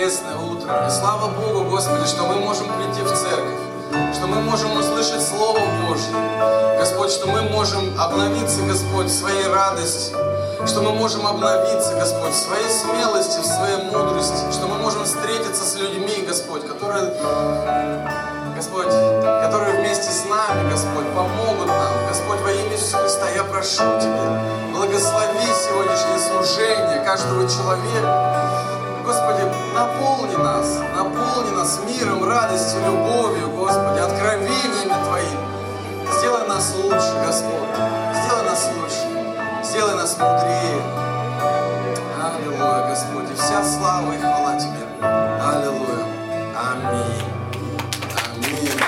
воскресное утро. И слава Богу, Господи, что мы можем прийти в церковь, что мы можем услышать Слово Божье. Господь, что мы можем обновиться, Господь, в своей радости, что мы можем обновиться, Господь, в своей смелости, в своей мудрости, что мы можем встретиться с людьми, Господь, которые, Господь, которые вместе с нами, Господь, помогут нам. Господь, во имя Иисуса Христа я прошу Тебя, благослови сегодняшнее служение каждого человека. Господи, наполни нас, наполни нас миром, радостью, любовью, Господи, откровениями Твоими. Сделай нас лучше, Господь, сделай нас лучше, сделай нас мудрее. Аллилуйя, Господи, вся слава и хвала Тебе. Аллилуйя. Аминь. Аминь.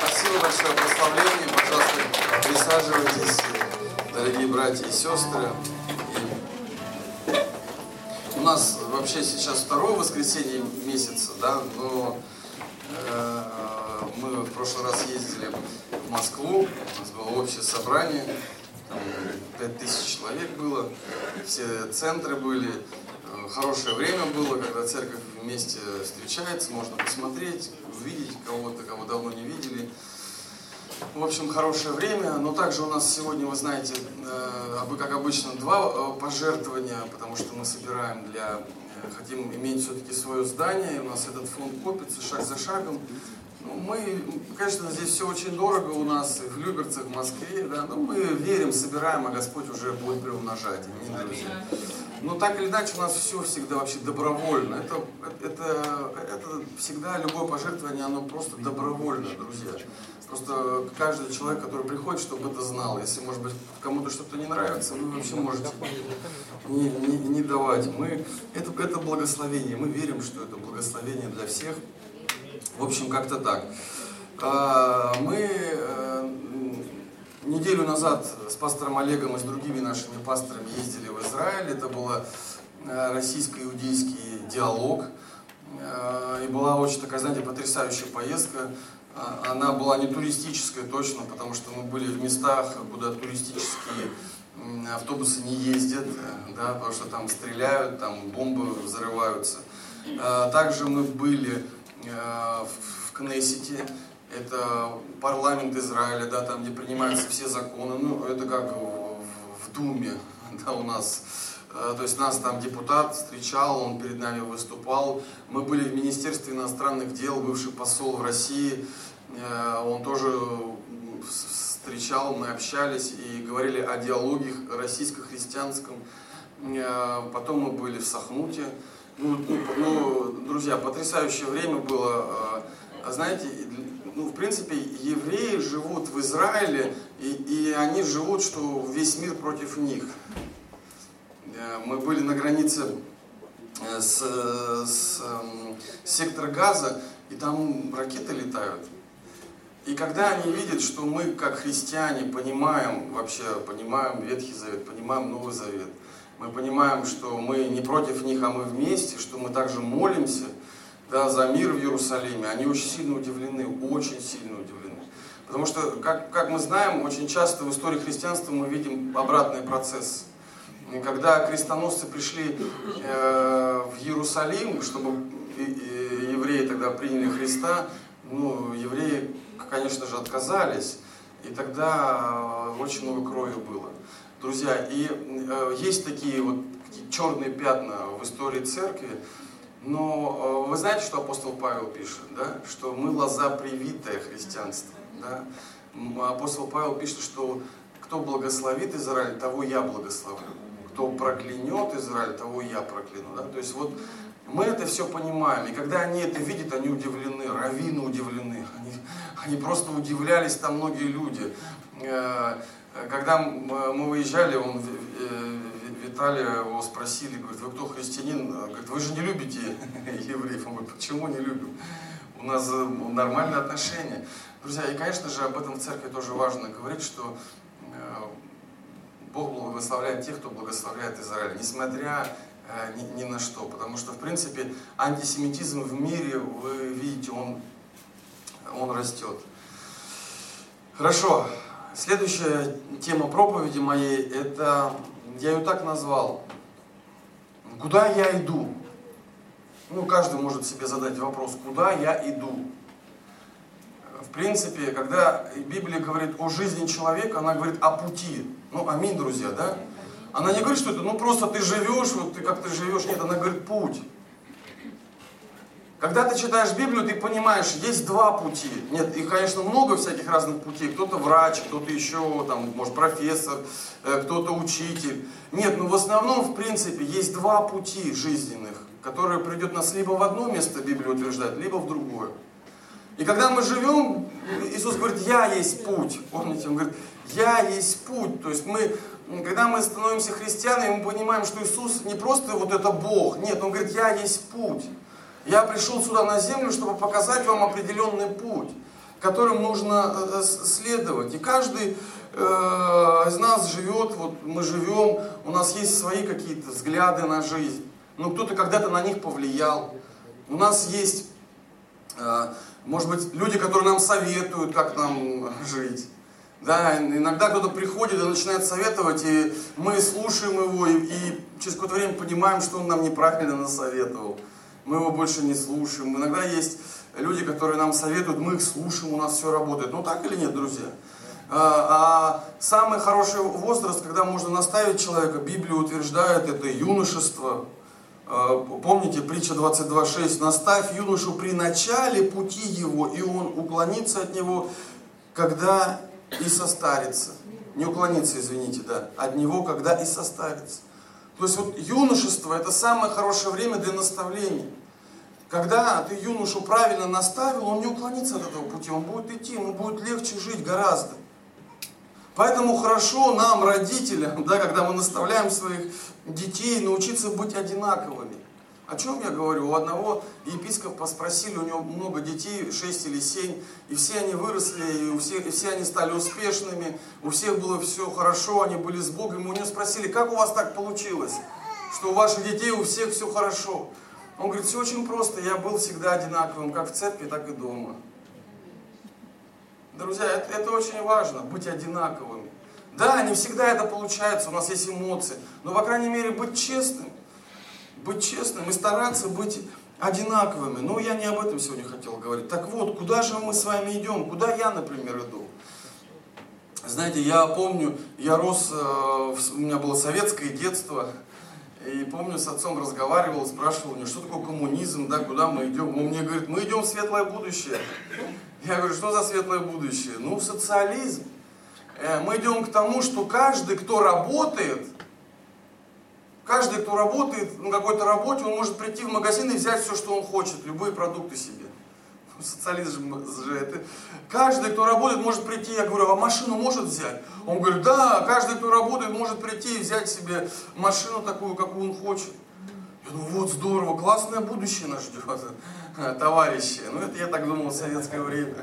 Спасибо большое прославление. Пожалуйста, присаживайтесь, дорогие братья и сестры. И нас вообще сейчас второе воскресенье месяца, да, но э, мы в прошлый раз ездили в Москву, у нас было общее собрание, там 5000 человек было, все центры были, э, хорошее время было, когда церковь вместе встречается, можно посмотреть, увидеть кого-то, кого давно не видели. В общем, хорошее время, но также у нас сегодня, вы знаете, э, как обычно, два э, пожертвования, потому что мы собираем для, хотим иметь все-таки свое здание, и у нас этот фонд копится шаг за шагом. Ну, мы, конечно, здесь все очень дорого у нас, в Люберцах, в Москве, да, но мы верим, собираем, а Господь уже будет приумножать. Аминь, друзья. Но так или иначе у нас все всегда вообще добровольно. Это, это, это всегда любое пожертвование, оно просто добровольно, друзья. Просто каждый человек, который приходит, чтобы это знал. Если, может быть, кому-то что-то не нравится, вы вообще можете не, не, не давать. Мы, это, это благословение. Мы верим, что это благословение для всех. В общем, как-то так. А, мы э, неделю назад с пастором Олегом и с другими нашими пасторами ездили в Израиль. Это был э, российско-иудейский диалог. Э, и была очень такая, знаете, потрясающая поездка. Она была не туристическая точно, потому что мы были в местах, куда туристические автобусы не ездят, да, потому что там стреляют, там бомбы взрываются. Также мы были Э, в Кнессете, это парламент Израиля, да, там, где принимаются все законы, ну, это как в, Думе, да, у нас, э, то есть нас там депутат встречал, он перед нами выступал, мы были в Министерстве иностранных дел, бывший посол в России, он тоже встречал, мы общались и говорили о диалоге российско-христианском, потом мы были в Сахмуте, ну, ну, ну, друзья, потрясающее время было. А, знаете, ну, в принципе, евреи живут в Израиле, и, и они живут, что весь мир против них. Э, мы были на границе э, с, с, с сектора газа, и там ракеты летают. И когда они видят, что мы, как христиане, понимаем вообще, понимаем Ветхий Завет, понимаем Новый Завет – мы понимаем, что мы не против них, а мы вместе, что мы также молимся да, за мир в Иерусалиме. Они очень сильно удивлены, очень сильно удивлены. Потому что, как, как мы знаем, очень часто в истории христианства мы видим обратный процесс. И когда крестоносцы пришли э, в Иерусалим, чтобы евреи тогда приняли Христа, ну, евреи, конечно же, отказались. И тогда э, очень много крови было. Друзья, и э, есть такие вот черные пятна в истории церкви, но э, вы знаете, что апостол Павел пишет, да? что мы лоза привитое христианство. Да? Апостол Павел пишет, что кто благословит Израиль, того я благословлю. Кто проклянет Израиль, того я прокляну. Да? То есть вот мы это все понимаем. И когда они это видят, они удивлены, раввины удивлены. Они, они просто удивлялись, там многие люди. Э, когда мы выезжали, он, э, Виталий его спросили, говорит, вы кто христианин? Говорит, вы же не любите евреев. Он говорит, почему не любим? У нас э, нормальные отношения. Друзья, и, конечно же, об этом в церкви тоже важно говорить, что Бог благословляет тех, кто благословляет Израиль, несмотря ни, ни на что. Потому что, в принципе, антисемитизм в мире, вы видите, он, он растет. Хорошо. Следующая тема проповеди моей, это, я ее так назвал, куда я иду? Ну, каждый может себе задать вопрос, куда я иду? В принципе, когда Библия говорит о жизни человека, она говорит о пути. Ну, аминь, друзья, да? Она не говорит, что это, ну, просто ты живешь, вот ты как ты живешь. Нет, она говорит путь. Когда ты читаешь Библию, ты понимаешь, есть два пути. Нет, и, конечно, много всяких разных путей. Кто-то врач, кто-то еще, там, может, профессор, э, кто-то учитель. Нет, но ну, в основном, в принципе, есть два пути жизненных, которые придет нас либо в одно место, Библия утверждает, либо в другое. И когда мы живем, Иисус говорит, я есть путь. Помните, Он говорит, я есть путь. То есть мы, когда мы становимся христианами, мы понимаем, что Иисус не просто вот это Бог. Нет, Он говорит, я есть путь. Я пришел сюда на землю, чтобы показать вам определенный путь, которым нужно э, следовать. И каждый э, из нас живет, вот мы живем, у нас есть свои какие-то взгляды на жизнь. Ну, кто-то когда-то на них повлиял. У нас есть, э, может быть, люди, которые нам советуют, как нам жить. Да, иногда кто-то приходит и начинает советовать, и мы слушаем его, и, и через какое-то время понимаем, что он нам неправильно насоветовал мы его больше не слушаем. Иногда есть люди, которые нам советуют, мы их слушаем, у нас все работает. Ну так или нет, друзья? А, а самый хороший возраст, когда можно наставить человека, Библия утверждает, это юношество. А, помните, притча 22.6, «Наставь юношу при начале пути его, и он уклонится от него, когда и состарится». Не уклониться, извините, да, от него, когда и состарится. То есть вот юношество это самое хорошее время для наставления. Когда ты юношу правильно наставил, он не уклонится от этого пути, он будет идти, ему будет легче жить гораздо. Поэтому хорошо нам, родителям, да, когда мы наставляем своих детей, научиться быть одинаковыми. О чем я говорю? У одного епископа спросили, у него много детей, 6 или 7, и все они выросли, и, у всех, и все они стали успешными, у всех было все хорошо, они были с Богом. И у него спросили, как у вас так получилось, что у ваших детей у всех все хорошо? Он говорит, все очень просто, я был всегда одинаковым, как в церкви, так и дома. Друзья, это, это очень важно, быть одинаковыми. Да, не всегда это получается, у нас есть эмоции, но, по крайней мере, быть честным – быть честным и стараться быть одинаковыми. Но я не об этом сегодня хотел говорить. Так вот, куда же мы с вами идем? Куда я, например, иду? Знаете, я помню, я рос, э, у меня было советское детство, и помню, с отцом разговаривал, спрашивал меня, что такое коммунизм, да, куда мы идем. Он мне говорит, мы идем в светлое будущее. Я говорю, что за светлое будущее? Ну, социализм. Э, мы идем к тому, что каждый, кто работает, Каждый, кто работает на какой-то работе, он может прийти в магазин и взять все, что он хочет, любые продукты себе. Социализм же это. Каждый, кто работает, может прийти, я говорю, а машину может взять? Он говорит, да, каждый, кто работает, может прийти и взять себе машину такую, какую он хочет. Я думаю, вот здорово, классное будущее нас ждет, товарищи. Ну это я так думал в советское время.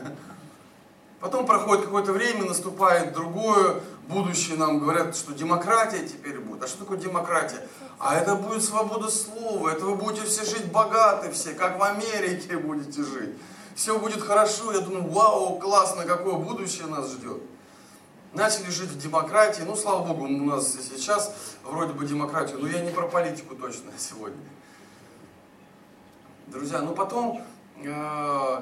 Потом проходит какое-то время, наступает другое будущее, нам говорят, что демократия теперь будет. А что такое демократия? А это будет свобода слова, это вы будете все жить богаты все, как в Америке будете жить. Все будет хорошо, я думаю, вау, классно, какое будущее нас ждет. Начали жить в демократии, ну, слава богу, у нас сейчас вроде бы демократию, но я не про политику точно сегодня. Друзья, ну потом э,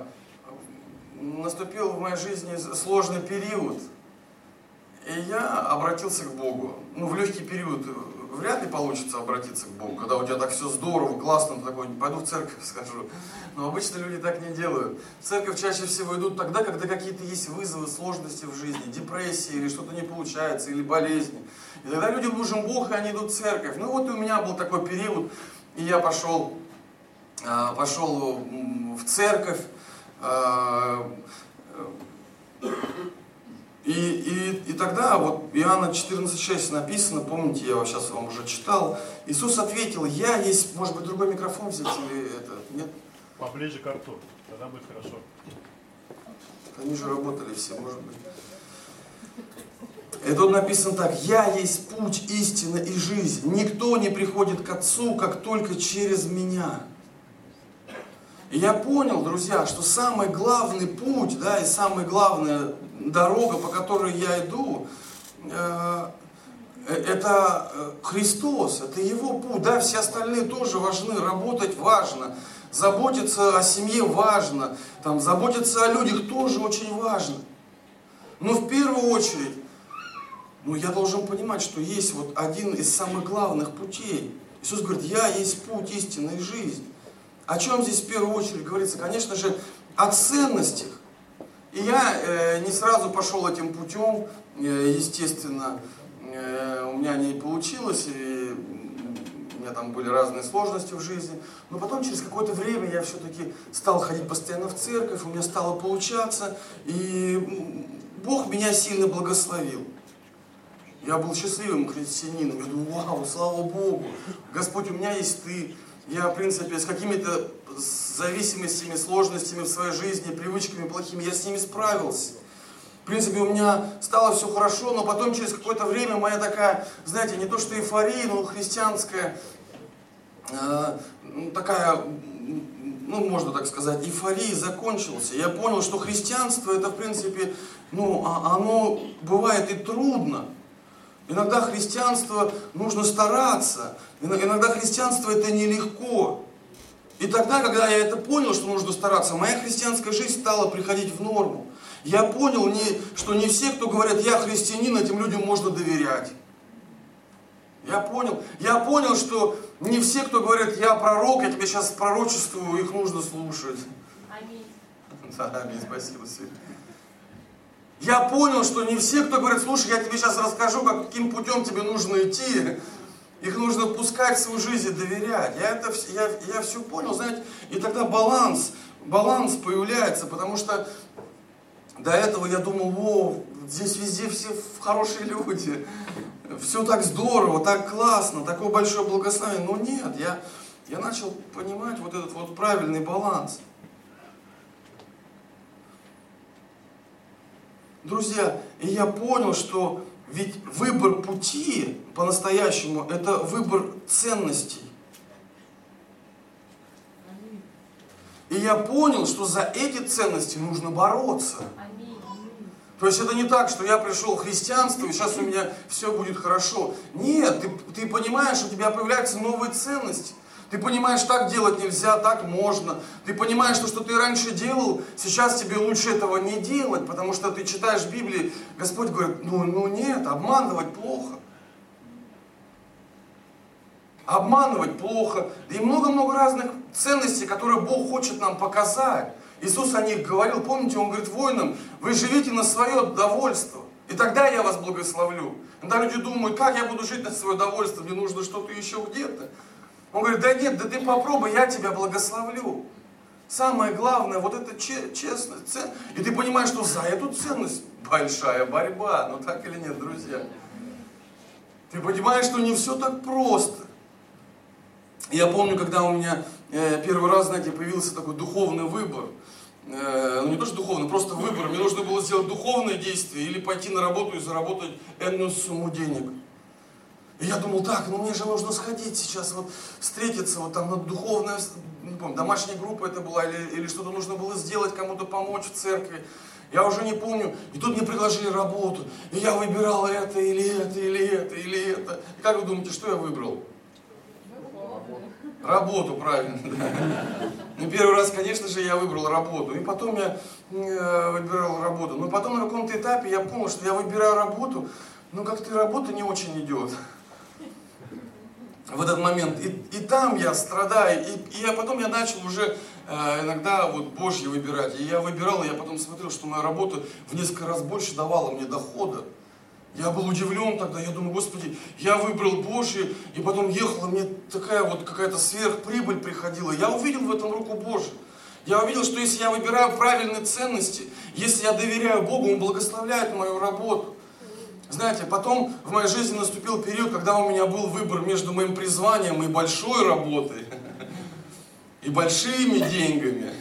наступил в моей жизни сложный период, и я обратился к Богу. Ну, в легкий период вряд ли получится обратиться к Богу, когда у тебя так все здорово, классно, такой, пойду в церковь скажу. Но обычно люди так не делают. В церковь чаще всего идут тогда, когда какие-то есть вызовы, сложности в жизни, депрессии, или что-то не получается, или болезни. И тогда людям нужен Бог, и они идут в церковь. Ну вот и у меня был такой период, и я пошел, а, пошел в церковь, а, и, и, и тогда вот Иоанна 14.6 написано, помните, я сейчас вам уже читал, Иисус ответил, я есть, может быть, другой микрофон взять или это, нет? Поближе к рту, тогда будет хорошо. Они же работали все, может быть. И тут написано так, «Я есть путь, истина и жизнь. Никто не приходит к Отцу, как только через Меня». И я понял, друзья, что самый главный путь, да, и самая главная дорога, по которой я иду, э, э, это э, Христос, это Его путь. Да, все остальные тоже важны, работать важно, заботиться о семье важно, там, заботиться о людях тоже очень важно. Но в первую очередь, ну, я должен понимать, что есть вот один из самых главных путей. Иисус говорит, я есть путь истинной жизни. О чем здесь в первую очередь говорится? Конечно же, о ценностях. И я э, не сразу пошел этим путем, э, естественно, э, у меня не получилось, и у меня там были разные сложности в жизни. Но потом, через какое-то время, я все-таки стал ходить постоянно в церковь, у меня стало получаться, и Бог меня сильно благословил. Я был счастливым христианином. Я думаю, вау, слава Богу, Господь, у меня есть Ты. Я, в принципе, с какими-то зависимостями, сложностями в своей жизни, привычками плохими, я с ними справился. В принципе, у меня стало все хорошо, но потом через какое-то время моя такая, знаете, не то что эйфория, но христианская, э, такая, ну, можно так сказать, эйфория закончилась. Я понял, что христианство это, в принципе, ну, а, оно бывает и трудно. Иногда христианство нужно стараться, иногда христианство это нелегко. И тогда, когда я это понял, что нужно стараться, моя христианская жизнь стала приходить в норму. Я понял, не, что не все, кто говорят, я христианин, этим людям можно доверять. Я понял. Я понял, что не все, кто говорят, я пророк, я тебе сейчас пророчествую, их нужно слушать. Аминь. Да, аминь, спасибо, Свет. Я понял, что не все, кто говорит, слушай, я тебе сейчас расскажу, каким путем тебе нужно идти, их нужно пускать в свою жизнь и доверять. Я, это, я, я все понял, знаете, и тогда баланс, баланс появляется, потому что до этого я думал, о, здесь везде все хорошие люди, все так здорово, так классно, такое большое благословение. Но нет, я, я начал понимать вот этот вот правильный баланс. Друзья, и я понял, что ведь выбор пути по-настоящему – это выбор ценностей. И я понял, что за эти ценности нужно бороться. То есть это не так, что я пришел в христианство, и сейчас у меня все будет хорошо. Нет, ты, ты понимаешь, у тебя появляются новые ценности. Ты понимаешь, так делать нельзя, так можно. Ты понимаешь, что что ты раньше делал, сейчас тебе лучше этого не делать, потому что ты читаешь Библии, Господь говорит, ну, ну нет, обманывать плохо. Обманывать плохо. И много-много разных ценностей, которые Бог хочет нам показать. Иисус о них говорил, помните, Он говорит воинам, вы живите на свое довольство, и тогда я вас благословлю. Когда люди думают, как я буду жить на свое довольство, мне нужно что-то еще где-то. Он говорит, да нет, да ты попробуй, я тебя благословлю. Самое главное, вот это честность. И ты понимаешь, что за эту ценность большая борьба. Ну так или нет, друзья? Ты понимаешь, что не все так просто. Я помню, когда у меня э, первый раз, знаете, появился такой духовный выбор. Э, ну не то, что духовный, просто выбор. Мне нужно было сделать духовное действие или пойти на работу и заработать энную сумму денег. И я думал, так, ну мне же нужно сходить сейчас, вот встретиться, вот там на духовное, не помню, домашняя группа это была, или, или что-то нужно было сделать, кому-то помочь в церкви. Я уже не помню. И тут мне предложили работу. И я выбирал это, или это, или это, или это. И как вы думаете, что я выбрал? Работу, правильно. Ну, первый раз, конечно же, я выбрал работу. И потом я э, выбирал работу. Но потом на каком-то этапе я понял, что я выбираю работу, но как-то работа не очень идет в этот момент. И, и там я страдаю, и, и я потом я начал уже э, иногда вот Божье выбирать. И я выбирал, и я потом смотрел, что моя работа в несколько раз больше давала мне дохода. Я был удивлен тогда, я думаю, Господи, я выбрал Божье, и потом ехала, мне такая вот какая-то сверхприбыль приходила. Я увидел в этом руку Божию. Я увидел, что если я выбираю правильные ценности, если я доверяю Богу, Он благословляет мою работу. Знаете, потом в моей жизни наступил период, когда у меня был выбор между моим призванием и большой работой, и большими деньгами.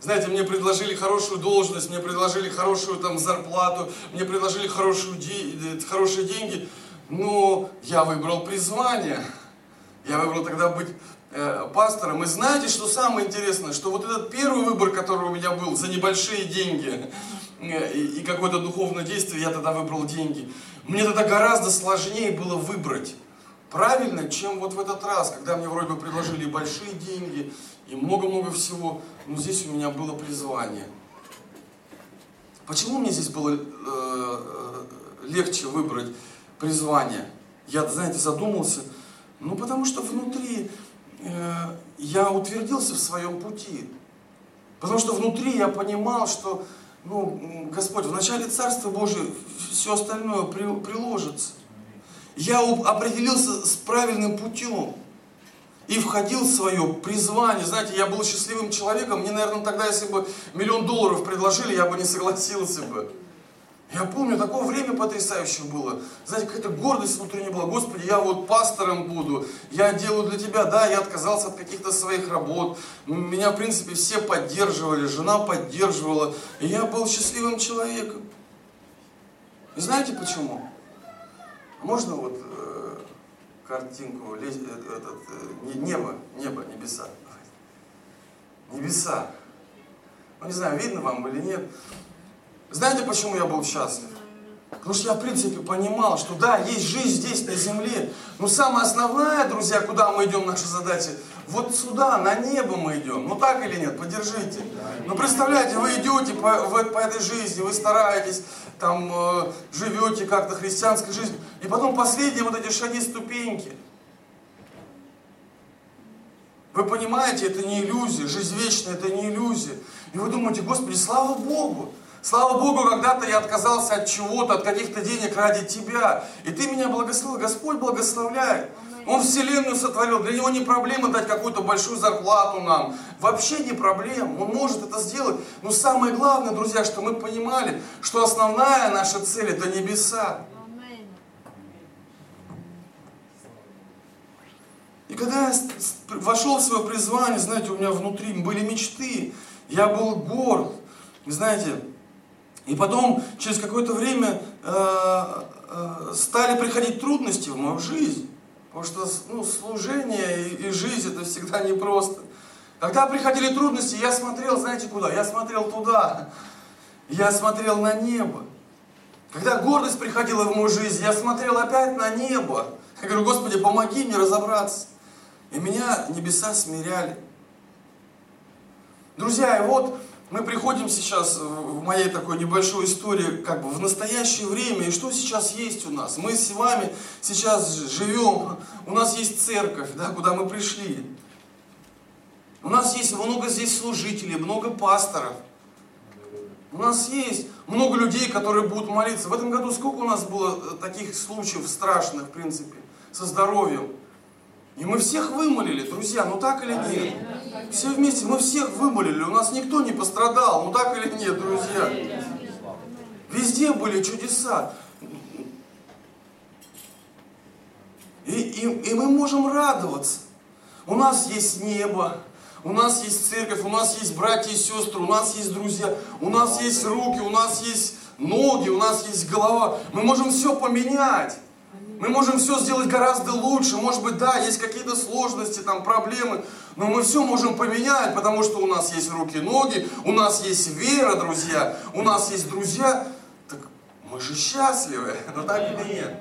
Знаете, мне предложили хорошую должность, мне предложили хорошую там зарплату, мне предложили хорошую де- хорошие деньги, но я выбрал призвание. Я выбрал тогда быть э, пастором. И знаете, что самое интересное, что вот этот первый выбор, который у меня был за небольшие деньги, Э, и, какое-то духовное действие, я тогда выбрал деньги. Мне тогда гораздо сложнее было выбрать правильно, чем вот в этот раз, когда мне вроде бы предложили большие деньги, и много-много всего, но здесь у меня было призвание. Почему мне здесь было э, э, легче выбрать призвание? Я, знаете, задумался, ну потому что внутри э, я утвердился в своем пути. Потому что внутри я понимал, что ну, Господь, в начале Царства Божие все остальное при, приложится. Я определился с правильным путем и входил в свое призвание. Знаете, я был счастливым человеком. Мне, наверное, тогда, если бы миллион долларов предложили, я бы не согласился бы. Я помню, такое время потрясающее было. Знаете, какая-то гордость внутренняя была. Господи, я вот пастором буду, я делаю для Тебя. Да, я отказался от каких-то своих работ. Меня, в принципе, все поддерживали, жена поддерживала. И я был счастливым человеком. И знаете почему? Можно вот э, картинку, э, этот, э, небо, небо, небеса. Небеса. Ну, не знаю, видно вам или нет. Знаете, почему я был счастлив? Потому что я, в принципе, понимал, что да, есть жизнь здесь, на земле. Но самое основное, друзья, куда мы идем, наша задача, вот сюда, на небо мы идем. Ну так или нет, поддержите. Ну представляете, вы идете по, в, по этой жизни, вы стараетесь, там, э, живете как-то христианской жизнью. И потом последние вот эти шаги, ступеньки. Вы понимаете, это не иллюзия, жизнь вечная, это не иллюзия. И вы думаете, Господи, слава Богу, Слава Богу, когда-то я отказался от чего-то, от каких-то денег ради Тебя. И Ты меня благословил. Господь благословляет. Он Вселенную сотворил. Для Него не проблема дать какую-то большую зарплату нам. Вообще не проблема. Он может это сделать. Но самое главное, друзья, что мы понимали, что основная наша цель – это небеса. И когда я вошел в свое призвание, знаете, у меня внутри были мечты. Я был горд. Знаете, и потом, через какое-то время, э, э, стали приходить трудности в мою жизнь. Потому что ну, служение и, и жизнь это всегда непросто. Когда приходили трудности, я смотрел, знаете куда? Я смотрел туда. Я смотрел на небо. Когда гордость приходила в мою жизнь, я смотрел опять на небо. Я говорю, Господи, помоги мне разобраться. И меня небеса смиряли. Друзья, и вот мы приходим сейчас в моей такой небольшой истории как бы в настоящее время, и что сейчас есть у нас? Мы с вами сейчас живем, у нас есть церковь, да, куда мы пришли. У нас есть много здесь служителей, много пасторов. У нас есть много людей, которые будут молиться. В этом году сколько у нас было э, таких случаев страшных, в принципе, со здоровьем? И мы всех вымолили, друзья, ну так или нет? Все вместе, мы всех вымолили, у нас никто не пострадал, ну так или нет, друзья? Везде были чудеса. И, и, и мы можем радоваться. У нас есть небо, у нас есть церковь, у нас есть братья и сестры, у нас есть друзья, у нас есть руки, у нас есть ноги, у нас есть голова. Мы можем все поменять. Мы можем все сделать гораздо лучше. Может быть, да, есть какие-то сложности, там, проблемы. Но мы все можем поменять, потому что у нас есть руки, ноги, у нас есть вера, друзья, у нас есть друзья. Так мы же счастливы, но так или нет?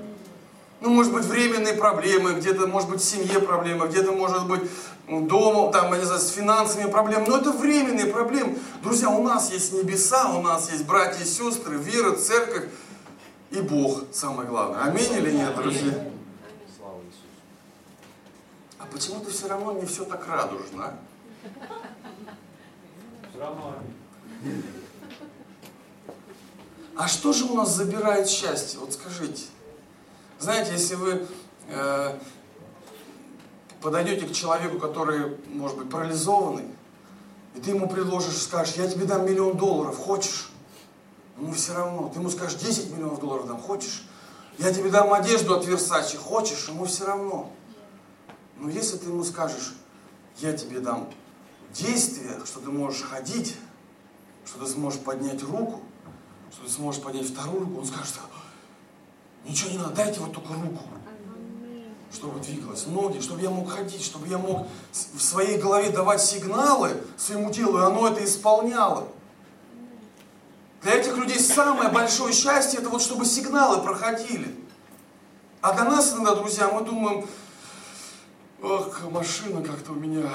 Ну, может быть, временные проблемы, где-то, может быть, в семье проблемы, где-то, может быть, дома, там, я не знаю, с финансами проблемы. Но это временные проблемы. Друзья, у нас есть небеса, у нас есть братья и сестры, вера, церковь и Бог, самое главное. Аминь или нет, друзья? А почему ты все равно не все так радужно? А? Все равно. А что же у нас забирает счастье? Вот скажите. Знаете, если вы э, подойдете к человеку, который, может быть, парализованный, и ты ему предложишь, скажешь, я тебе дам миллион долларов, хочешь? Ему все равно. Ты ему скажешь, 10 миллионов долларов дам, хочешь? Я тебе дам одежду от Версачи, хочешь? Ему все равно. Но если ты ему скажешь, я тебе дам действие, что ты можешь ходить, что ты сможешь поднять руку, что ты сможешь поднять вторую руку, он скажет, ничего не надо, дайте вот только руку, чтобы двигалась, ноги, чтобы я мог ходить, чтобы я мог в своей голове давать сигналы своему телу, и оно это исполняло. Для этих людей самое большое счастье, это вот чтобы сигналы проходили. А для нас иногда, друзья, мы думаем, ох, машина как-то у меня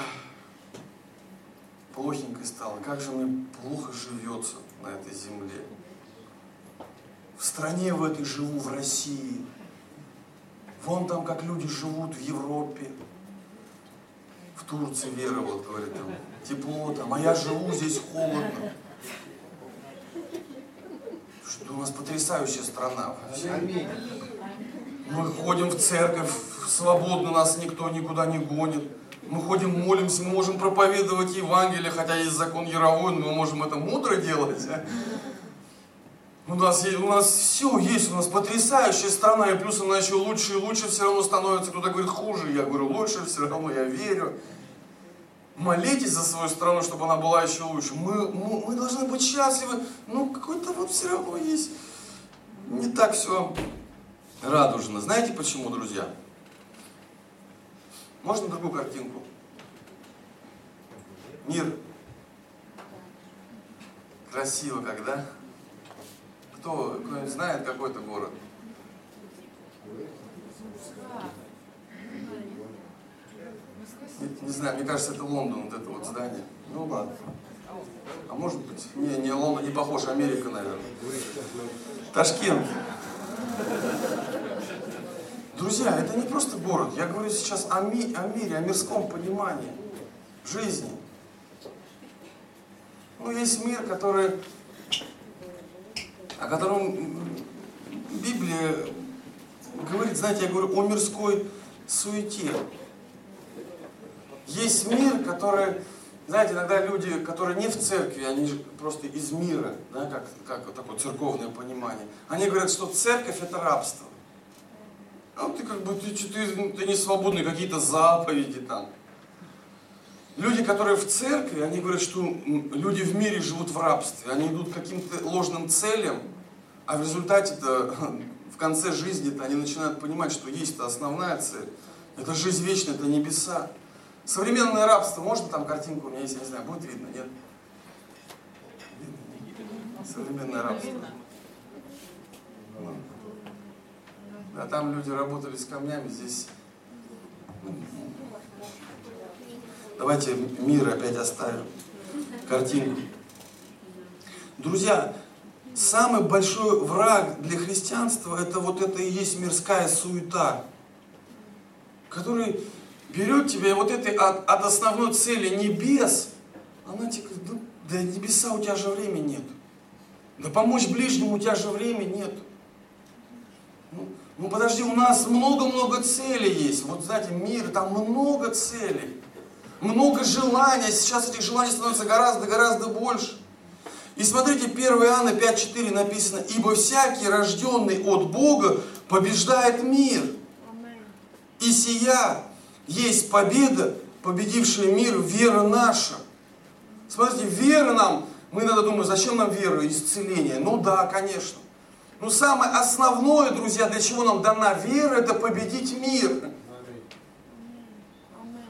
плохенько стало, как же мне плохо живется на этой земле. В стране в этой живу, в России. Вон там, как люди живут в Европе. В Турции Вера вот говорит, там, тепло там, а я живу здесь холодно. У нас потрясающая страна. Мы ходим в церковь, свободно нас никто никуда не гонит. Мы ходим, молимся, мы можем проповедовать Евангелие, хотя есть закон Яровой, но мы можем это мудро делать. У нас, у нас все есть, у нас потрясающая страна, и плюс она еще лучше и лучше все равно становится. Кто-то говорит хуже, я говорю лучше, все равно я верю. Молитесь за свою страну, чтобы она была еще лучше. Мы, мы, мы должны быть счастливы, но какой-то вот все равно есть не так все радужно. Знаете почему, друзья? Можно другую картинку? Мир. Красиво когда? Кто, кто знает какой-то город? Не, знаю, мне кажется, это Лондон, вот это вот здание. Ну ладно. А может быть, не, не Лондон, не похож, Америка, наверное. Ташкент. Друзья, это не просто город. Я говорю сейчас о, ми, о мире, о мирском понимании жизни. Ну, есть мир, который, о котором Библия говорит, знаете, я говорю о мирской суете. Есть мир, который, знаете, иногда люди, которые не в церкви, они просто из мира, да, как, как такое церковное понимание, они говорят, что церковь это рабство. А ты как бы, ты, ты, ты не свободный, какие-то заповеди там. Люди, которые в церкви, они говорят, что люди в мире живут в рабстве, они идут к каким-то ложным целям, а в результате-то, в конце жизни-то они начинают понимать, что есть-то основная цель. Это жизнь вечная, это небеса. Современное рабство, можно там картинку у меня есть, я не знаю, будет видно, нет? Современное рабство. Ну. Да, там люди работали с камнями, здесь... Ну, давайте мир опять оставим. Картинку. Друзья, самый большой враг для христианства это вот это и есть мирская суета, который берет тебя и вот этой от, от основной цели небес, она тебе говорит, да, да небеса у тебя же времени нет. Да помочь ближнему у тебя же времени нет. Ну, ну подожди, у нас много-много целей есть. Вот знаете, мир, там много целей. Много желаний. Сейчас этих желаний становится гораздо-гораздо больше. И смотрите, 1 Иоанна 5.4 написано, «Ибо всякий, рожденный от Бога, побеждает мир. И сия есть победа, победившая мир, вера наша. Смотрите, вера нам, мы иногда думаем, зачем нам вера, исцеление? Ну да, конечно. Но самое основное, друзья, для чего нам дана вера, это победить мир.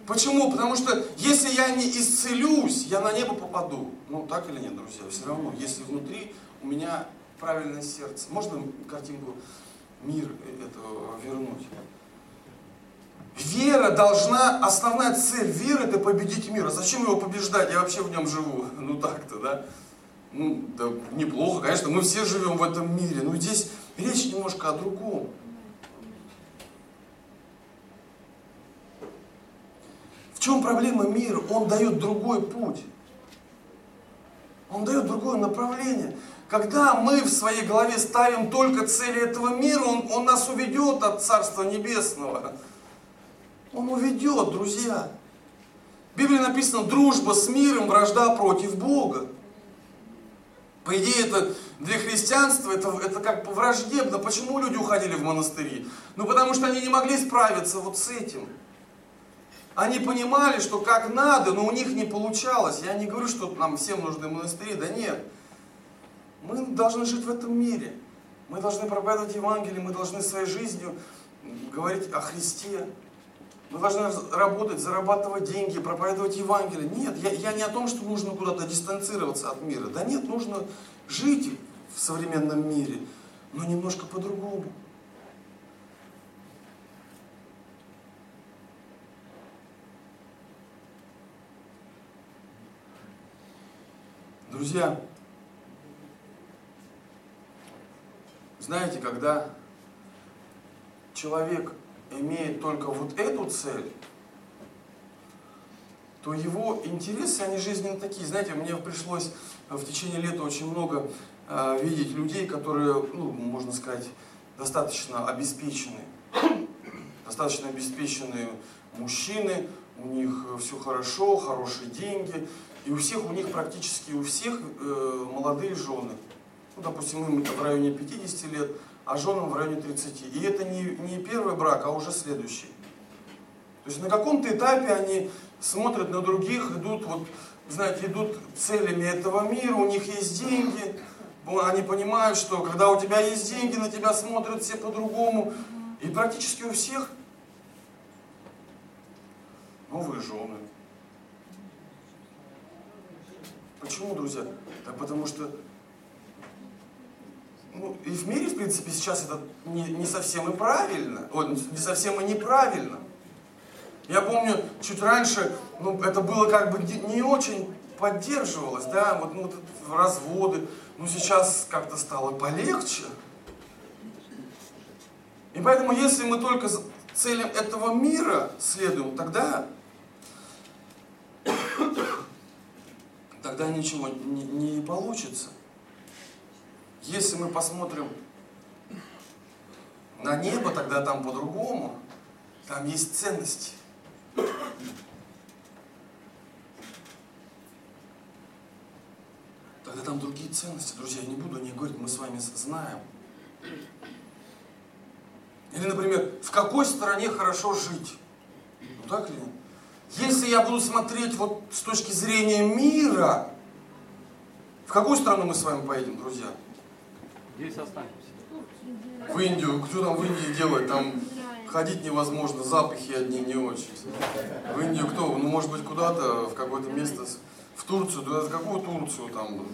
Почему? Потому что если я не исцелюсь, я на небо попаду. Ну, так или нет, друзья? Все равно, если внутри у меня правильное сердце. Можно картинку мир этого вернуть? Вера должна, основная цель веры это победить мир. А зачем его побеждать? Я вообще в нем живу. Ну так-то, да? Ну, да неплохо, конечно, мы все живем в этом мире. Но здесь речь немножко о другом. В чем проблема мира? Он дает другой путь. Он дает другое направление. Когда мы в своей голове ставим только цели этого мира, он, он нас уведет от Царства Небесного. Он уведет, друзья. В Библии написано, дружба с миром, вражда против Бога. По идее, это для христианства это, это как враждебно. Почему люди уходили в монастыри? Ну, потому что они не могли справиться вот с этим. Они понимали, что как надо, но у них не получалось. Я не говорю, что нам всем нужны монастыри, да нет. Мы должны жить в этом мире. Мы должны проповедовать Евангелие, мы должны своей жизнью говорить о Христе. Мы должны работать, зарабатывать деньги, проповедовать Евангелие. Нет, я, я не о том, что нужно куда-то дистанцироваться от мира. Да нет, нужно жить в современном мире, но немножко по-другому. Друзья, знаете, когда человек имеет только вот эту цель, то его интересы, они жизненно такие. Знаете, мне пришлось в течение лета очень много э, видеть людей, которые, ну, можно сказать, достаточно обеспеченные. Достаточно обеспеченные мужчины, у них все хорошо, хорошие деньги, и у всех, у них практически у всех э, молодые жены. Ну, допустим, им это в районе 50 лет, а женам в районе 30. И это не, не первый брак, а уже следующий. То есть на каком-то этапе они смотрят на других, идут, вот, знаете, идут целями этого мира, у них есть деньги, они понимают, что когда у тебя есть деньги, на тебя смотрят все по-другому. И практически у всех новые жены. Почему, друзья? Да потому что ну, и в мире, в принципе, сейчас это не, не совсем и правильно, вот, не совсем и неправильно. Я помню, чуть раньше, ну, это было как бы не, очень поддерживалось, да, вот, ну, вот разводы, но сейчас как-то стало полегче. И поэтому, если мы только целям этого мира следуем, тогда тогда ничего не, не получится. Если мы посмотрим на небо, тогда там по-другому. Там есть ценности. Тогда там другие ценности, друзья. Я не буду о них говорить, мы с вами знаем. Или, например, в какой стране хорошо жить? Ну так ли? Если я буду смотреть вот с точки зрения мира, в какую страну мы с вами поедем, друзья? Здесь останемся. В Индию. Кто там в Индии делает? Там ходить невозможно, запахи одни не очень. В Индию кто? Ну, может быть, куда-то, в какое-то место, в Турцию. Да какую Турцию там?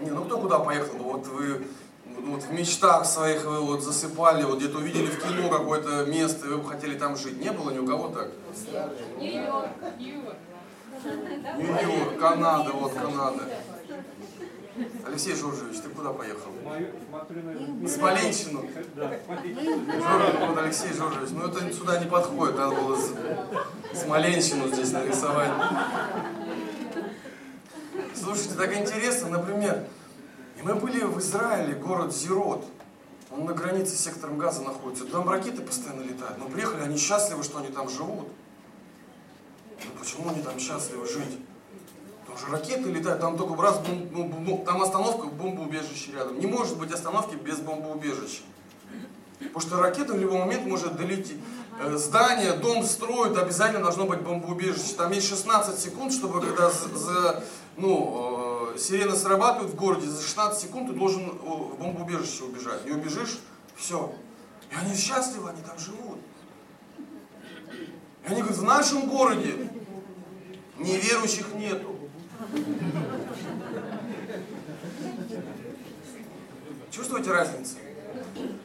Не, ну кто куда поехал? Вот вы ну, вот в мечтах своих вы вот засыпали, вот где-то увидели в кино какое-то место, и вы бы хотели там жить. Не было ни у кого так? Нью-Йорк. Нью-Йорк, Канада, вот Канада. Алексей Жоржевич, ты куда поехал? Смоленщину. Вот Алексей Жоржевич, ну это сюда не подходит, надо было Смоленщину здесь нарисовать. Слушайте, так интересно, например, и мы были в Израиле, город Зирот. Он на границе с сектором газа находится. Там ракеты постоянно летают. Мы приехали, они счастливы, что они там живут. Но ну, почему они там счастливы жить? Потому что ракеты летают, там только раз, бом, бом, бом, там остановка, бомбоубежище рядом. Не может быть остановки без бомбоубежища. Потому что ракета в любой момент может долететь. Э, здание, дом строят, обязательно должно быть бомбоубежище. Там есть 16 секунд, чтобы когда за, ну, э, сирена срабатывает в городе, за 16 секунд ты должен в бомбоубежище убежать. Не убежишь, все. И они счастливы, они там живут. И они говорят, в нашем городе неверующих нету. Чувствуете разницу?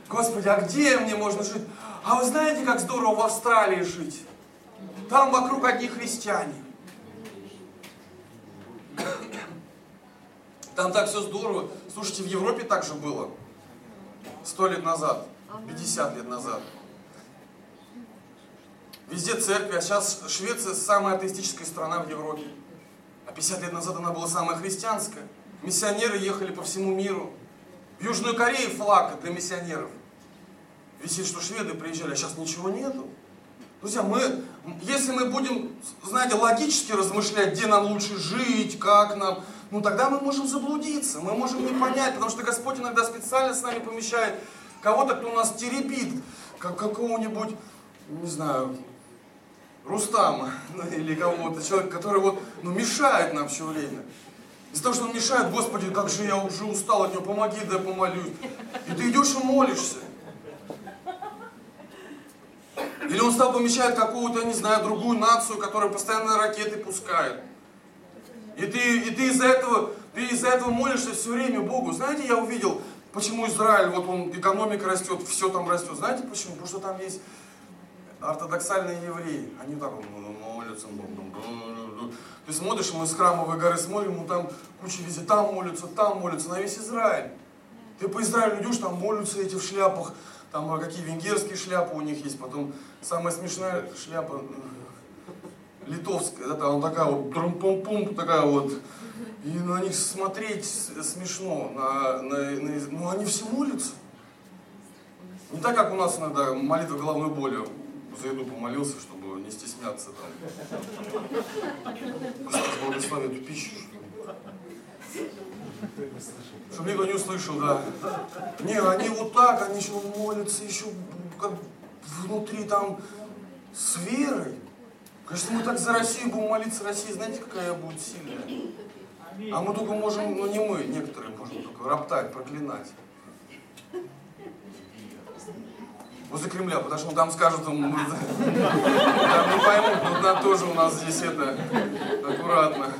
Господи, а где мне можно жить? А вы знаете, как здорово в Австралии жить? Там вокруг одни христиане. Там так все здорово. Слушайте, в Европе так же было. Сто лет назад, 50 лет назад. Везде церкви, а сейчас Швеция самая атеистическая страна в Европе. А 50 лет назад она была самая христианская. Миссионеры ехали по всему миру. В Южную Корею флаг для миссионеров. Висит, что шведы приезжали, а сейчас ничего нету. Друзья, мы, если мы будем, знаете, логически размышлять, где нам лучше жить, как нам, ну тогда мы можем заблудиться, мы можем не понять, потому что Господь иногда специально с нами помещает кого-то, кто у нас теребит, как какого-нибудь, не знаю, Рустама ну, или кого-то, человек, который вот, ну, мешает нам все время. Из-за того, что он мешает, Господи, как же я уже устал от него, помоги, да я помолюсь. И ты идешь и молишься. Или он стал помещать какую-то, не знаю, другую нацию, которая постоянно ракеты пускает. И ты, и ты из-за этого, ты из-за этого молишься все время Богу. Знаете, я увидел, почему Израиль, вот он, экономика растет, все там растет. Знаете почему? Потому что там есть ортодоксальные евреи, они так вот молятся. Ты смотришь, мы с храмовой горы смотрим, ну там куча везде, там молятся, там молятся, на весь Израиль. Ты по Израилю идешь, там молятся эти в шляпах, там а какие венгерские шляпы у них есть, потом самая смешная шляпа э, литовская, это она такая вот трум-пум-пум, такая вот, и на них смотреть смешно, на, на, на, ну они все молятся. Не так, как у нас иногда молитва головной боли. За еду помолился, чтобы не стесняться там. Господи, благослови эту пищу. Чтобы никто не услышал, да. Не, они вот так, они еще молятся, еще как внутри там с верой. Конечно, мы так за Россию будем молиться России, знаете, какая будет сильная? А мы только можем, ну не мы, некоторые можем только роптать, проклинать. Возле Кремля, потому что там скажут, там, там не поймут, но там тоже у нас здесь это аккуратно.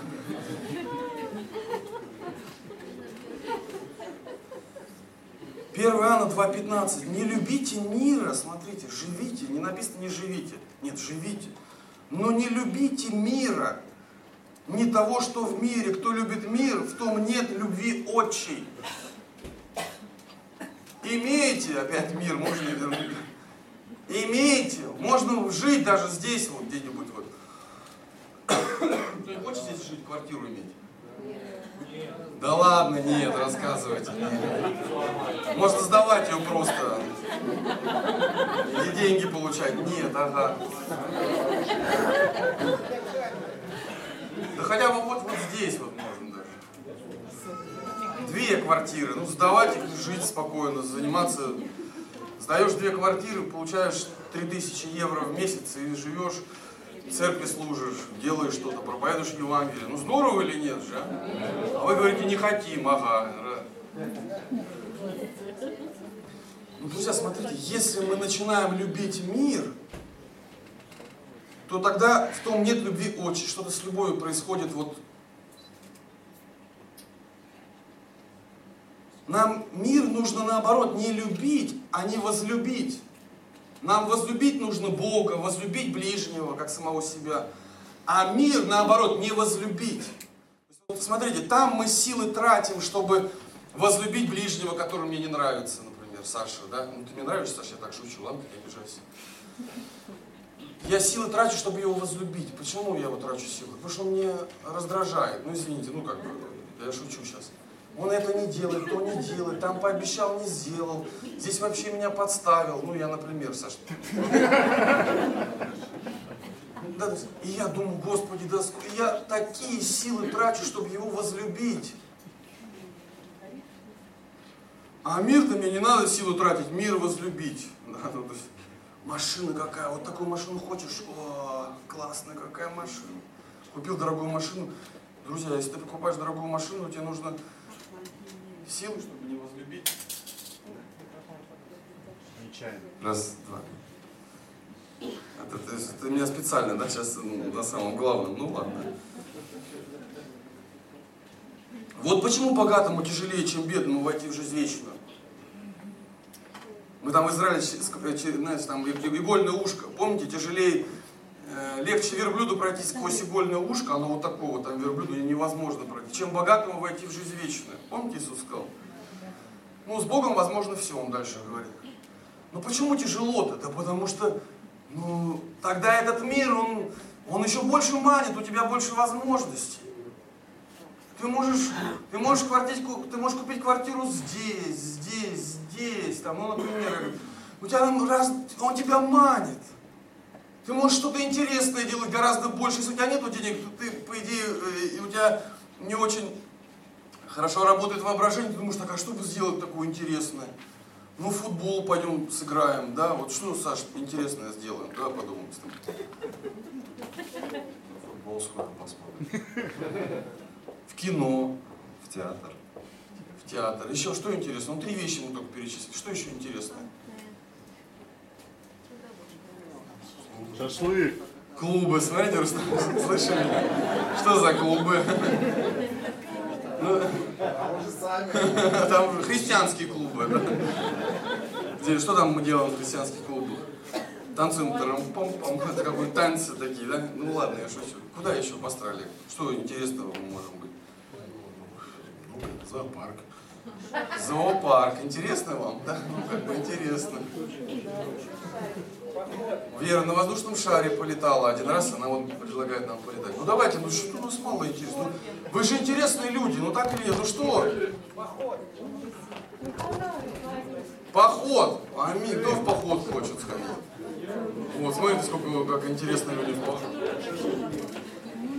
Первый Иоанна 2.15. Не любите мира, смотрите, живите. Не написано не живите. Нет, живите. Но не любите мира. Не того, что в мире. Кто любит мир, в том нет любви отчей. Имеете, опять мир, можно вернуть. Имеете, можно жить даже здесь, вот где-нибудь вот. Кто хочет здесь жить, квартиру иметь? Нет. Да ладно, нет, рассказывайте. Нет. Можно сдавать ее просто. И деньги получать. Нет, ага. Да хотя бы вот, вот здесь вот две квартиры, ну сдавать их, жить спокойно, заниматься. Сдаешь две квартиры, получаешь 3000 евро в месяц и живешь, в церкви служишь, делаешь что-то, проповедуешь Евангелие. Ну здорово или нет же, а? А вы говорите, не хотим, ага. Ну, друзья, смотрите, если мы начинаем любить мир, то тогда в том нет любви очень, что-то с любовью происходит вот Нам мир нужно наоборот не любить, а не возлюбить. Нам возлюбить нужно Бога, возлюбить ближнего, как самого себя. А мир, наоборот, не возлюбить. Смотрите, там мы силы тратим, чтобы возлюбить ближнего, который мне не нравится, например, Саша, да? Ну, ты мне нравишься, Саша, я так шучу, ладно, не обижайся. Я силы трачу, чтобы его возлюбить. Почему я его трачу силы? Потому что он мне раздражает. Ну, извините, ну как бы, я шучу сейчас. Он это не делает, то не делает, там пообещал, не сделал, здесь вообще меня подставил. Ну, я, например, Саша. И я думаю, Господи, да я такие силы трачу, чтобы его возлюбить. А мир-то мне не надо силу тратить, мир возлюбить. Ну, машина какая, вот такую машину хочешь, о, классная какая машина. Купил дорогую машину. Друзья, если ты покупаешь дорогую машину, тебе нужно силы, чтобы не возлюбить. Нечаянно. Раз, два. Это, это, это меня специально, да, сейчас ну, на самом главном. Ну ладно. Вот почему богатому тяжелее, чем бедному войти в жизнь вечную. Мы там в Израиле, знаете, там игольное ушко. Помните, тяжелее легче верблюду пройти сквозь игольное ушко, оно вот такого там верблюду невозможно пройти, чем богатому войти в жизнь вечную. Помните, Иисус сказал? Ну, с Богом возможно все, он дальше говорит. Но почему тяжело-то? Да потому что, ну, тогда этот мир, он, он еще больше манит, у тебя больше возможностей. Ты можешь, ты можешь, квартить, ты можешь купить квартиру здесь, здесь, здесь, там, ну, например, у тебя он тебя манит. Ты можешь что-то интересное делать гораздо больше. Если у тебя нет денег, то ты, по идее, э, и у тебя не очень хорошо работает воображение, ты думаешь, так, а что бы сделать такое интересное? Ну, футбол пойдем сыграем, да? Вот что, Саш, интересное сделаем, да, подумаем с тобой. Футбол скоро посмотрим. В кино. В театр. В театр. Еще что интересно? Ну, три вещи мы только перечислили. Что еще интересное? Шашлык. Клубы, смотрите, Рустам, слышали? Что за клубы? Ну, там христианские клубы. Да? Что там мы делаем в христианских клубах? Танцуем пом пом это как бы танцы такие, да? Ну ладно, я шучу. Куда еще в Австралии? Что интересного мы можем быть? Зоопарк. Зоопарк. Интересно вам? Да, ну как бы интересно. Вера на воздушном шаре полетала один раз, она вот предлагает нам полетать. Ну давайте, ну что у нас мало интересно? Ну, вы же интересные люди, ну так или нет? Ну что? Поход. Аминь. Кто в поход хочет сходить? Вот, смотрите, сколько как интересно люди в поход.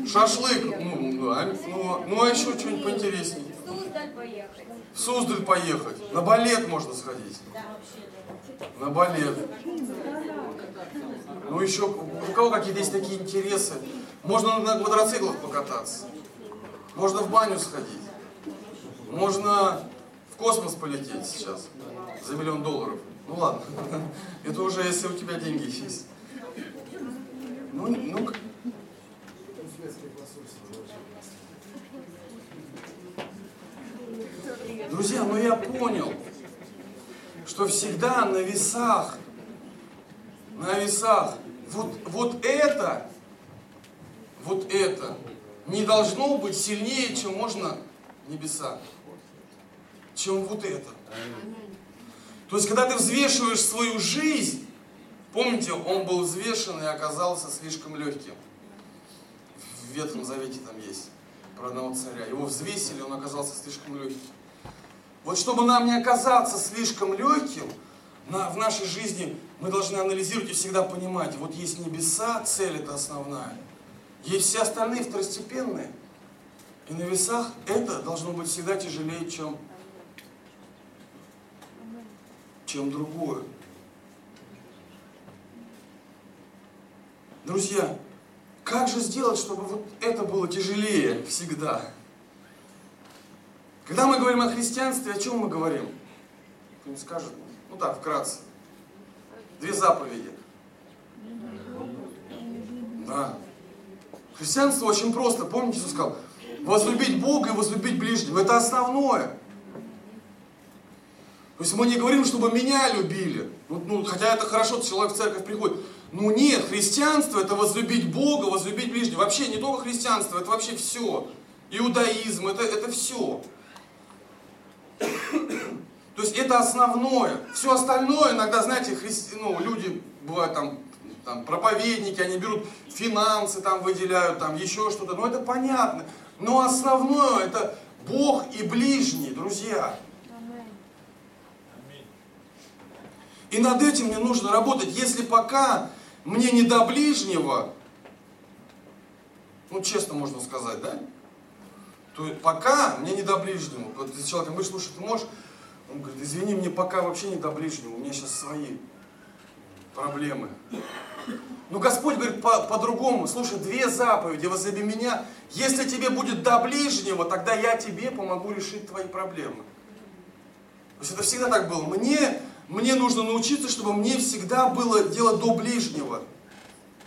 Шашлык. Ну, ну, ну, ну а еще что-нибудь поинтереснее. Поехать. В Суздаль поехать. На балет можно сходить. На балет. Ну еще, у кого какие-то есть такие интересы? Можно на квадроциклах покататься. Можно в баню сходить. Можно в космос полететь сейчас за миллион долларов. Ну ладно, это уже если у тебя деньги есть. Ну, ну, Друзья, ну я понял, что всегда на весах, на весах, вот, вот это, вот это не должно быть сильнее, чем можно небеса, чем вот это. То есть, когда ты взвешиваешь свою жизнь, помните, он был взвешен и оказался слишком легким. В Ветхом Завете там есть про одного царя. Его взвесили, он оказался слишком легким. Вот чтобы нам не оказаться слишком легким, в нашей жизни мы должны анализировать и всегда понимать, вот есть небеса, цель это основная, есть все остальные второстепенные. И на весах это должно быть всегда тяжелее, чем, чем другое. Друзья, как же сделать, чтобы вот это было тяжелее всегда? Когда мы говорим о христианстве, о чем мы говорим? Кто-нибудь скажет? Ну так, вкратце. Две заповеди. Да. Христианство очень просто. Помните, Иисус сказал? Возлюбить Бога и возлюбить ближнего. Это основное. То есть мы не говорим, чтобы меня любили. Ну, ну, хотя это хорошо, человек в церковь приходит. Ну нет, христианство это возлюбить Бога, возлюбить ближнего. Вообще не только христианство, это вообще все. Иудаизм, это, это все. Есть это основное. Все остальное иногда, знаете, христи... ну, люди бывают там, там проповедники, они берут финансы, там выделяют, там еще что-то. Ну это понятно. Но основное это Бог и ближний, друзья. И над этим мне нужно работать. Если пока мне не до ближнего, ну честно можно сказать, да? То пока мне не до ближнего. Вот если человек говорит, слушай, ты можешь он говорит, извини, мне пока вообще не до ближнего, у меня сейчас свои проблемы. Но Господь говорит по- по-другому, слушай, две заповеди, возлюби меня. Если тебе будет до ближнего, тогда я тебе помогу решить твои проблемы. То есть это всегда так было. Мне, мне нужно научиться, чтобы мне всегда было дело до ближнего.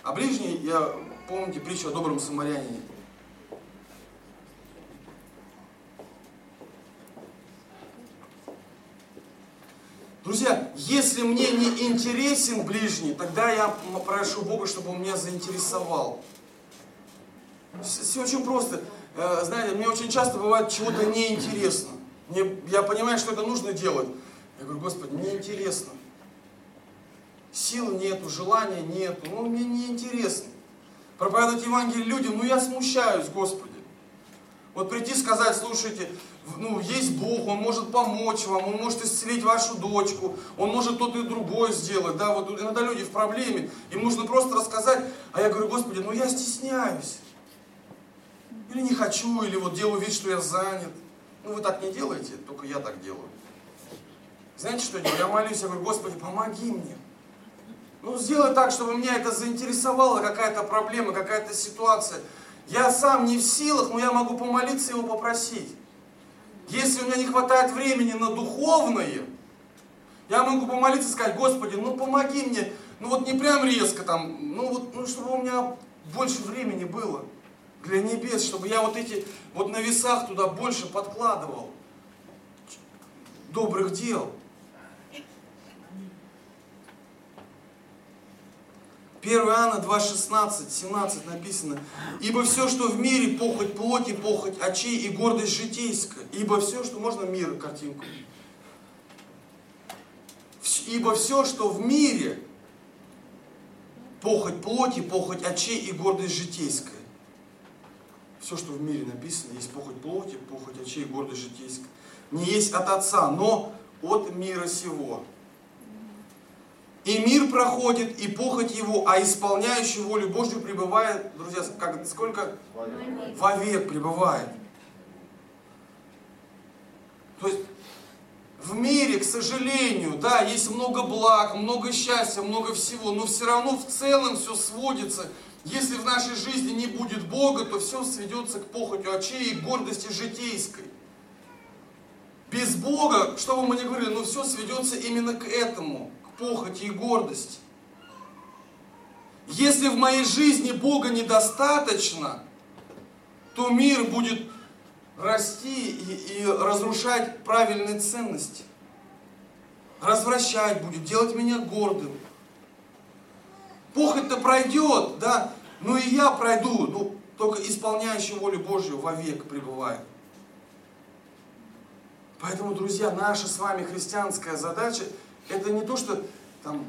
А ближний, я помните притчу о добром самарянине. Друзья, если мне не интересен ближний, тогда я прошу Бога, чтобы он меня заинтересовал. Все очень просто. Э, знаете, мне очень часто бывает чего-то неинтересно. Мне, я понимаю, что это нужно делать. Я говорю, Господи, мне интересно. Сил нету, желания нету, ну мне неинтересно. Проповедовать Евангелие людям, ну я смущаюсь, Господи. Вот прийти сказать, слушайте, ну, есть Бог, Он может помочь вам, Он может исцелить вашу дочку, Он может то-то и другое сделать, да, вот иногда люди в проблеме, им нужно просто рассказать, а я говорю, Господи, ну я стесняюсь, или не хочу, или вот делаю вид, что я занят. Ну вы так не делаете, только я так делаю. Знаете, что я? Я молюсь, я говорю, Господи, помоги мне. Ну, сделай так, чтобы меня это заинтересовало, какая-то проблема, какая-то ситуация. Я сам не в силах, но я могу помолиться его попросить. Если у меня не хватает времени на духовное, я могу помолиться и сказать, Господи, ну помоги мне, ну вот не прям резко там, ну вот, ну чтобы у меня больше времени было для небес, чтобы я вот эти, вот на весах туда больше подкладывал добрых дел. 1 Иоанна 2, 16, 17 написано. Ибо все, что в мире, похоть плоти, похоть очей и гордость житейская. Ибо все, что можно мир, картинку. Ибо все, что в мире, похоть плоти, похоть очей и гордость житейская. Все, что в мире написано, есть похоть плоти, похоть очей и гордость житейская. Не есть от Отца, но от мира сего. И мир проходит, и похоть его, а исполняющий волю Божью пребывает, друзья, как, сколько? Вовек. Вовек пребывает. То есть в мире, к сожалению, да, есть много благ, много счастья, много всего, но все равно в целом все сводится. Если в нашей жизни не будет Бога, то все сведется к похотью очей и гордости житейской. Без Бога, что бы мы ни говорили, но все сведется именно к этому, похоти и гордости. Если в моей жизни Бога недостаточно, то мир будет расти и, и разрушать правильные ценности. Развращать будет, делать меня гордым. Похоть-то пройдет, да, но и я пройду, ну, только исполняющий волю Божью вовек пребывает. Поэтому, друзья, наша с вами христианская задача, это не то, что там,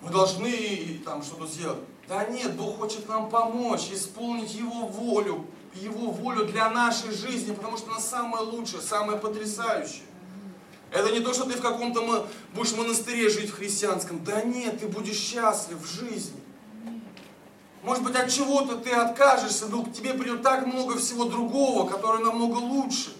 мы должны там что-то сделать. Да нет, Бог хочет нам помочь, исполнить Его волю, Его волю для нашей жизни, потому что она самая лучшая, самая потрясающая. Это не то, что ты в каком-то будешь монастыре жить в христианском. Да нет, ты будешь счастлив в жизни. Может быть, от чего-то ты откажешься, но к тебе придет так много всего другого, которое намного лучше.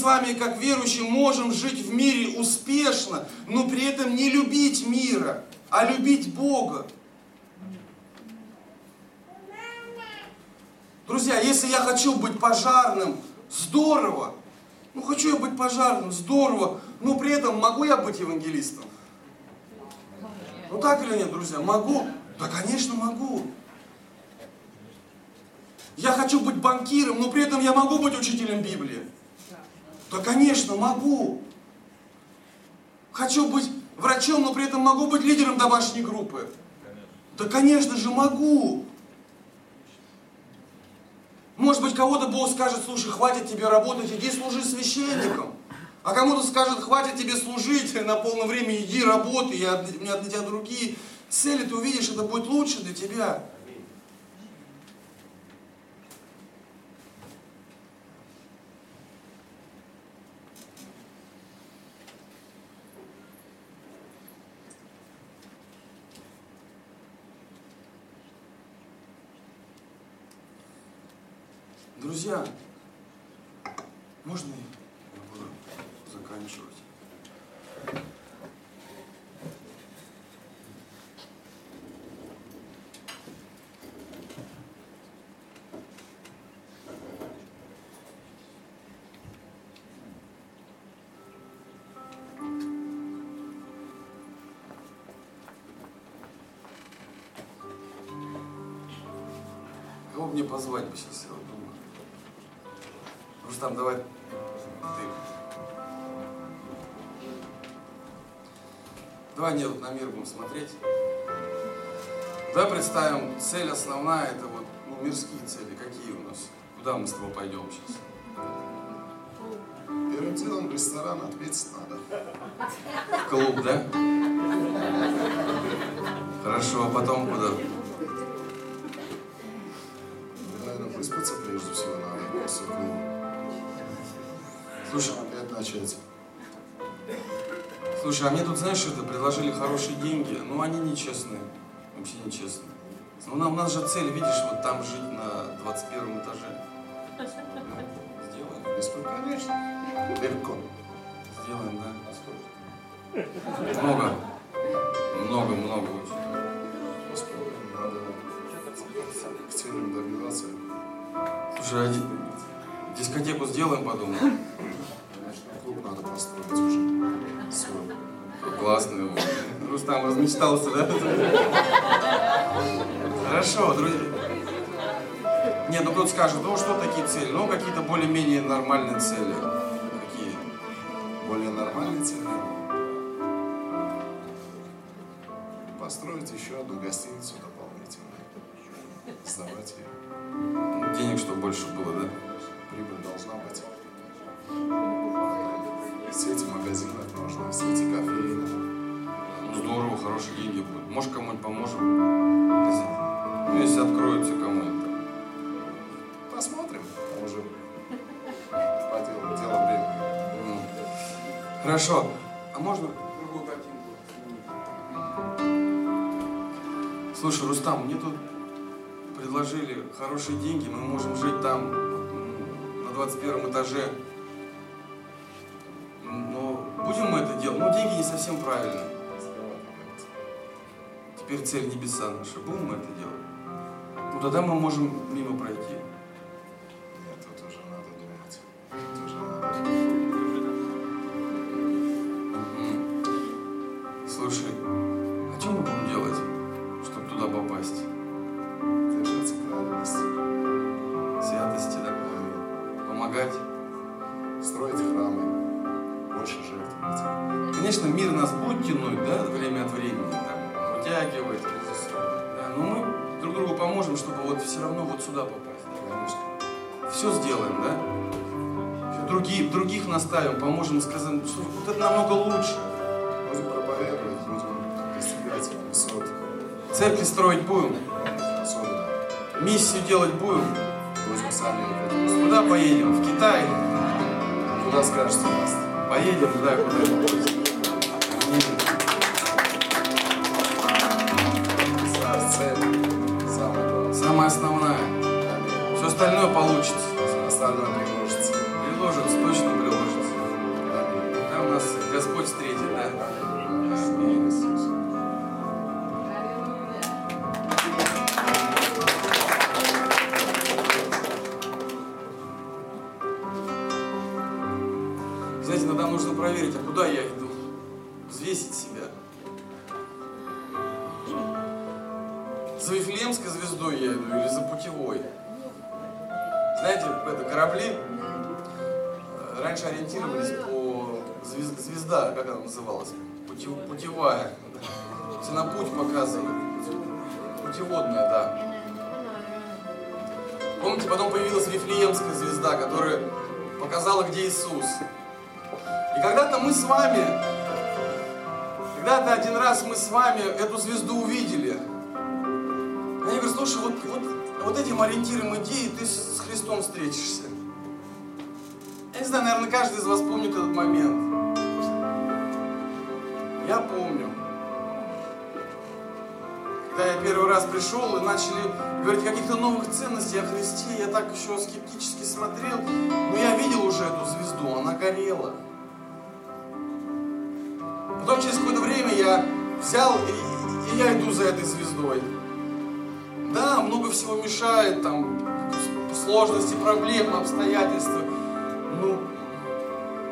С вами, как верующие, можем жить в мире успешно, но при этом не любить мира, а любить Бога. Друзья, если я хочу быть пожарным, здорово. Ну, хочу я быть пожарным, здорово. Но при этом могу я быть евангелистом? Ну так или нет, друзья? Могу? Да, конечно, могу. Я хочу быть банкиром, но при этом я могу быть учителем Библии. Да, конечно, могу. Хочу быть врачом, но при этом могу быть лидером домашней группы. Да, конечно же, могу. Может быть, кого-то Бог скажет, слушай, хватит тебе работать, иди служи священником. А кому-то скажет, хватит тебе служить на полном времени, иди работай, я, у меня для тебя другие цели, ты увидишь, это будет лучше для тебя. Друзья, можно я буду заканчивать? Кого мне позвать бы сейчас, Рустам, давай ты. Давай не на мир будем смотреть. Давай представим, цель основная, это вот ну, мирские цели. Какие у нас? Куда мы с тобой пойдем сейчас? Первым делом ресторан ответить надо. Клуб, да? Хорошо, а потом куда? Слушай, а мне тут, знаешь, это предложили хорошие деньги, но они нечестные. Вообще нечестные. Ну, нам, у нас же цель, видишь, вот там жить на 21 этаже. Ну, сделаем. Проблем, конечно. Легко. Сделаем, да. А? Много. Много, много очень. Проблем. Надо к целям добиваться. Слушай, а ди- дискотеку сделаем. Конечно, клуб надо. Свой. Классно. Рустам размечтался, да? Хорошо, друзья. Нет, ну кто-то скажет, ну что такие цели? Ну, какие-то более-менее нормальные цели. Теперь цель небеса наша. Будем мы это делать? Ну, тогда мы можем мимо пройти. Вытягивать. Да, но мы друг другу поможем, чтобы вот все равно вот сюда попасть. Конечно. Все сделаем, да? Другие, других наставим, поможем, скажем, что вот это намного лучше. Будем проповедовать, будем достигать высот. Церкви строить будем, миссию делать будем. будем сами Куда поедем? В Китай? Куда скажете? Поедем, да, куда-нибудь. Ориентировались по звез- звезда, как она называлась? Путев- путевая. Все на путь показывает. Путеводная, да. Помните, потом появилась Вифлеемская звезда, которая показала, где Иисус. И когда-то мы с вами, когда-то один раз мы с вами эту звезду увидели. И они говорят, слушай, вот, вот, вот этим ориентиром иди, и ты с Христом встретишься. Знаю, наверное, каждый из вас помнит этот момент. Я помню. Когда я первый раз пришел и начали говорить о каких-то новых ценностях о Христе, я так еще скептически смотрел, но я видел уже эту звезду, она горела. Потом через какое-то время я взял и, и я иду за этой звездой. Да, много всего мешает, там сложности, проблемы, обстоятельства. Ну,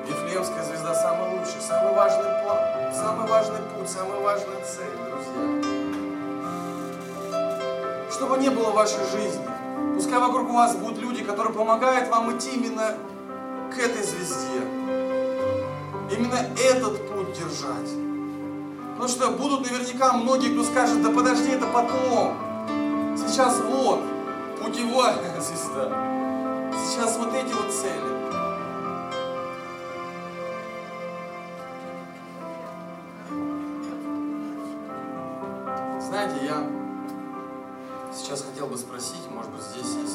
Вифлеемская звезда самый лучший, самый важный план, самый важный путь, самая важная цель, друзья. Что бы ни было в вашей жизни, пускай вокруг вас будут люди, которые помогают вам идти именно к этой звезде. Именно этот путь держать. Потому что будут наверняка многие, кто скажет, да подожди, это потом. Сейчас вот, путевая звезда. Сейчас вот эти вот цели. Хотел бы спросить, может быть, здесь есть